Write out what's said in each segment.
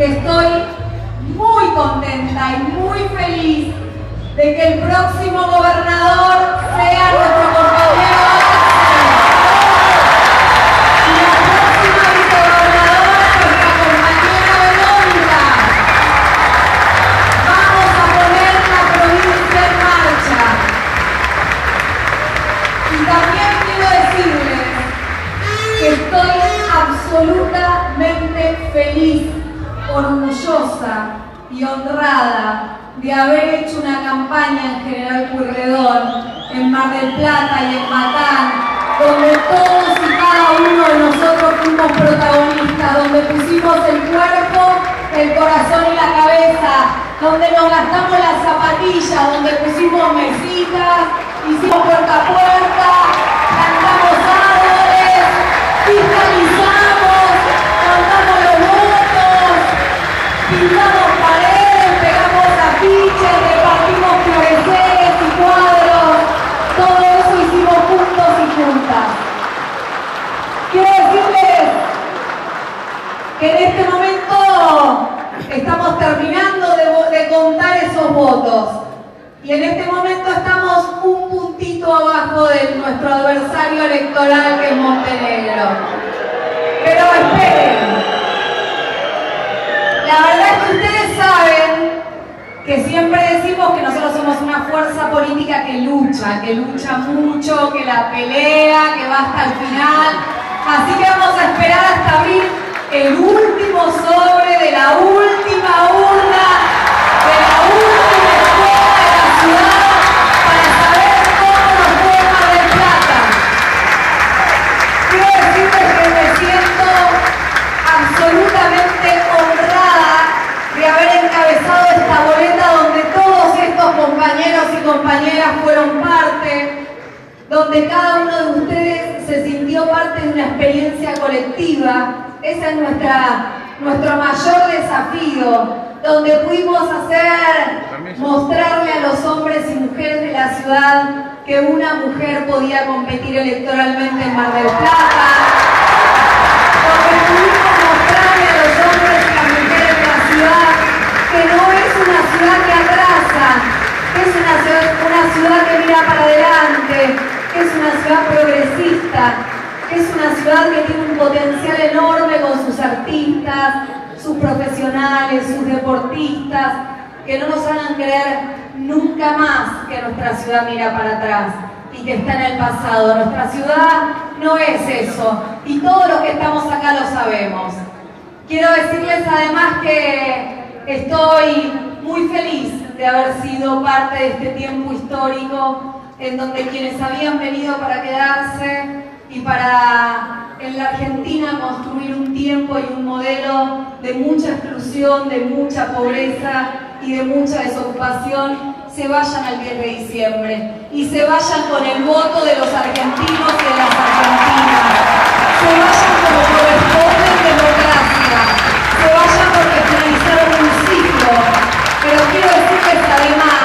que estoy muy contenta y muy feliz de que el próximo gobernador orgullosa y honrada de haber hecho una campaña en General Pueyrredón, en Mar del Plata y en Matán, donde todos y cada uno de nosotros fuimos protagonistas, donde pusimos el cuerpo, el corazón y la cabeza, donde nos gastamos las zapatillas, donde pusimos mesitas, hicimos puerta a cantamos árboles, fiscalizamos, contamos los votos, pintamos paredes, pegamos afiches, repartimos floreceres y cuadros, todo eso hicimos juntos y juntas. Quiero decirles que en este momento estamos terminando de, de contar esos votos y en este momento estamos un puntito abajo de nuestro adversario electoral que es Montenegro. Pero esperen, la verdad es que ustedes saben que siempre decimos que nosotros somos una fuerza política que lucha, que lucha mucho, que la pelea, que va hasta el final. Así que vamos a esperar hasta abrir el último sobre de la última urna, de la última escuela de la ciudad, para saber cómo nos fue Mar del Plata. Quiero decirles que me siento absolutamente honrada de haber encabezado esta boleta donde todos estos compañeros y compañeras fueron parte, donde cada uno de ustedes se sintió parte de una experiencia colectiva. Ese es nuestra, nuestro mayor desafío, donde pudimos hacer, mostrarle a los hombres y mujeres de la ciudad que una mujer podía competir electoralmente en Mar del Plata, donde pudimos mostrarle a los hombres y las mujeres de la ciudad que no es una ciudad que atrasa, que es una ciudad, una ciudad que mira para adelante, que es una ciudad progresista, que es una ciudad que tiene un potencial enorme con sus artistas, sus profesionales, sus deportistas, que no nos hagan creer nunca más que nuestra ciudad mira para atrás y que está en el pasado. Nuestra ciudad no es eso y todos los que estamos acá lo sabemos. Quiero decirles además que estoy muy feliz de haber sido parte de este tiempo histórico en donde quienes habían venido para quedarse y para en la Argentina construir un tiempo y un modelo de mucha exclusión, de mucha pobreza y de mucha desocupación, se vayan al 10 de diciembre y se vayan con el voto de los argentinos y de las argentinas. Se vayan como corresponde en democracia. Se vayan porque finalizaron un ciclo. Pero quiero decirles además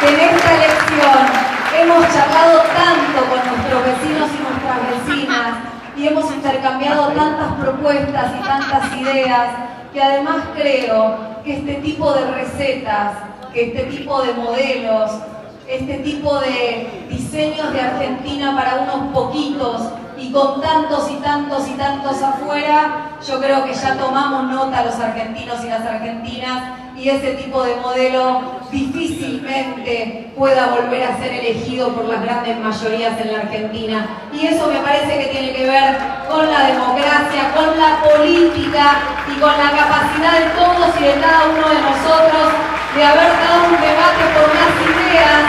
que en esta elección hemos charlado tanto con nuestros vecinos y nuestras vecinas y hemos intercambiado tantas y tantas ideas que además creo que este tipo de recetas, que este tipo de modelos, este tipo de diseños de Argentina para unos poquitos y con tantos y tantos y tantos afuera, yo creo que ya tomamos nota los argentinos y las argentinas y ese tipo de modelo difícilmente pueda volver a ser elegido por las grandes mayorías en la Argentina. Y eso me parece que tiene que ver con la democracia, con la política y con la capacidad de todos y de cada uno de nosotros de haber dado un debate por las ideas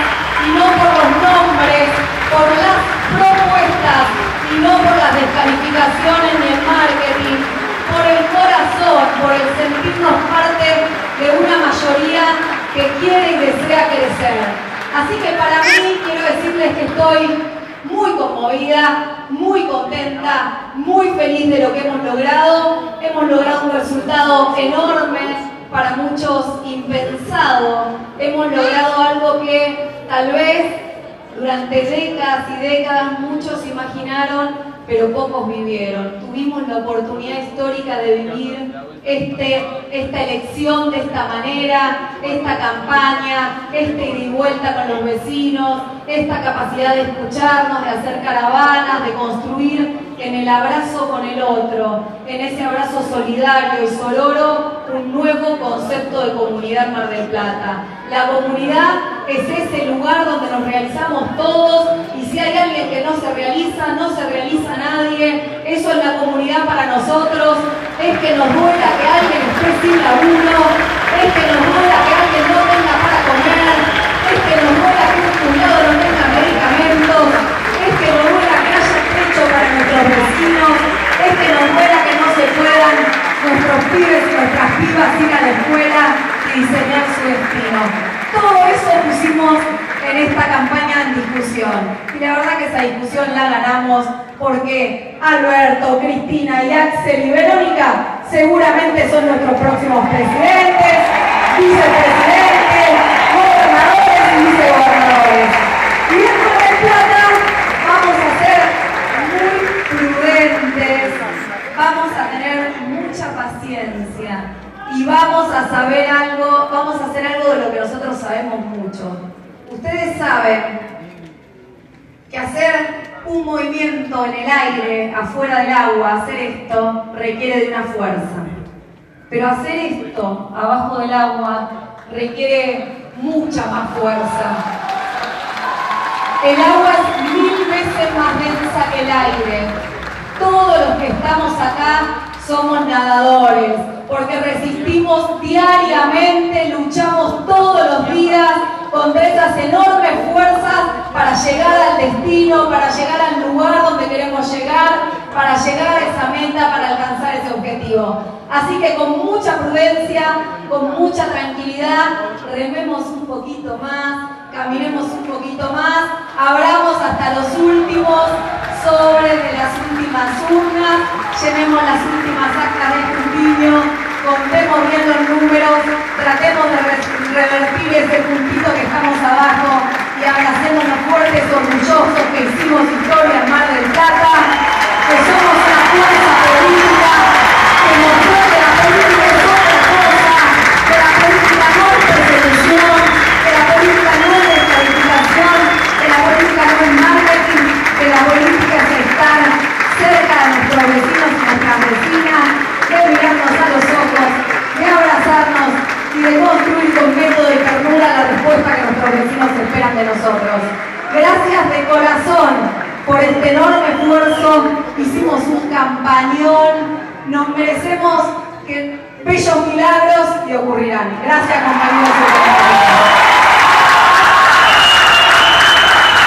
y no por los nombres, por las propuestas y no por las descalificaciones ni el marketing, por el corazón, por el sentirnos parte de una mayoría que quiere y desea crecer. Así que para mí quiero decirles que estoy muy conmovida, muy muy feliz de lo que hemos logrado. Hemos logrado un resultado enorme, para muchos impensado. Hemos logrado algo que tal vez durante décadas y décadas muchos imaginaron, pero pocos vivieron. Tuvimos la oportunidad histórica de vivir este, esta elección de esta manera, esta campaña, este ida y vuelta con los vecinos, esta capacidad de escucharnos, de hacer caravanas, de construir en el abrazo con el otro, en ese abrazo solidario y sororo, un nuevo concepto de comunidad Mar del Plata. La comunidad es ese lugar donde nos realizamos todos y si hay alguien que no se realiza, no se realiza nadie. Eso es la comunidad para nosotros, es que nos duela que alguien esté sin laburo, es que nos duela que alguien no tenga para comer, es que nos duela que un cuñado no tenga medicamentos, es que nos duela que haya techo para nuestros vecinos, es que nos duela que no se puedan nuestros pibes y nuestras pibas ir a la escuela su destino. Todo eso pusimos en esta campaña en discusión. Y la verdad que esa discusión la ganamos porque Alberto, Cristina y Axel y Verónica seguramente son nuestros próximos presidentes, vicepresidentes, gobernadores y vicegobernadores. Y en Mar del Plata vamos a ser muy prudentes, vamos a tener mucha paciencia y vamos a saber algo, vamos a hacer algo de lo que nosotros sabemos mucho. Ustedes saben que hacer un movimiento en el aire, afuera del agua, hacer esto requiere de una fuerza. Pero hacer esto abajo del agua requiere mucha más fuerza. El agua es mil veces más densa que el aire. Todos los que estamos acá somos nadadores, porque resistimos diariamente, luchamos todos los días contra esas enormes fuerzas para llegar al destino, para llegar al lugar donde queremos llegar, para llegar a esa meta, para alcanzar ese objetivo. Así que con mucha prudencia, con mucha tranquilidad, rememos un poquito más, caminemos un poquito más, abramos hasta los últimos sobres de las últimas urnas, llenemos las últimas actas de escrutinio, contemos bien los números, tratemos de revertir ese puntito que estamos abajo y abracémonos fuertes, orgullosos que hicimos historia en Mar del Plata, que somos una fuerza política que mostró que la política es otra cosa, que la política no es persecución, que la política no es descalificación, que la política no es marketing, que la política es estar cerca de nuestros vecinos y nuestras vecinas, de mirarnos a los ojos, de abrazarnos y de construir con método y ternura la respuesta que nuestros vecinos esperan de nosotros. Gracias de corazón por este enorme esfuerzo. Hicimos un campañón. Nos merecemos que bellos milagros y ocurrirán. Gracias compañeros.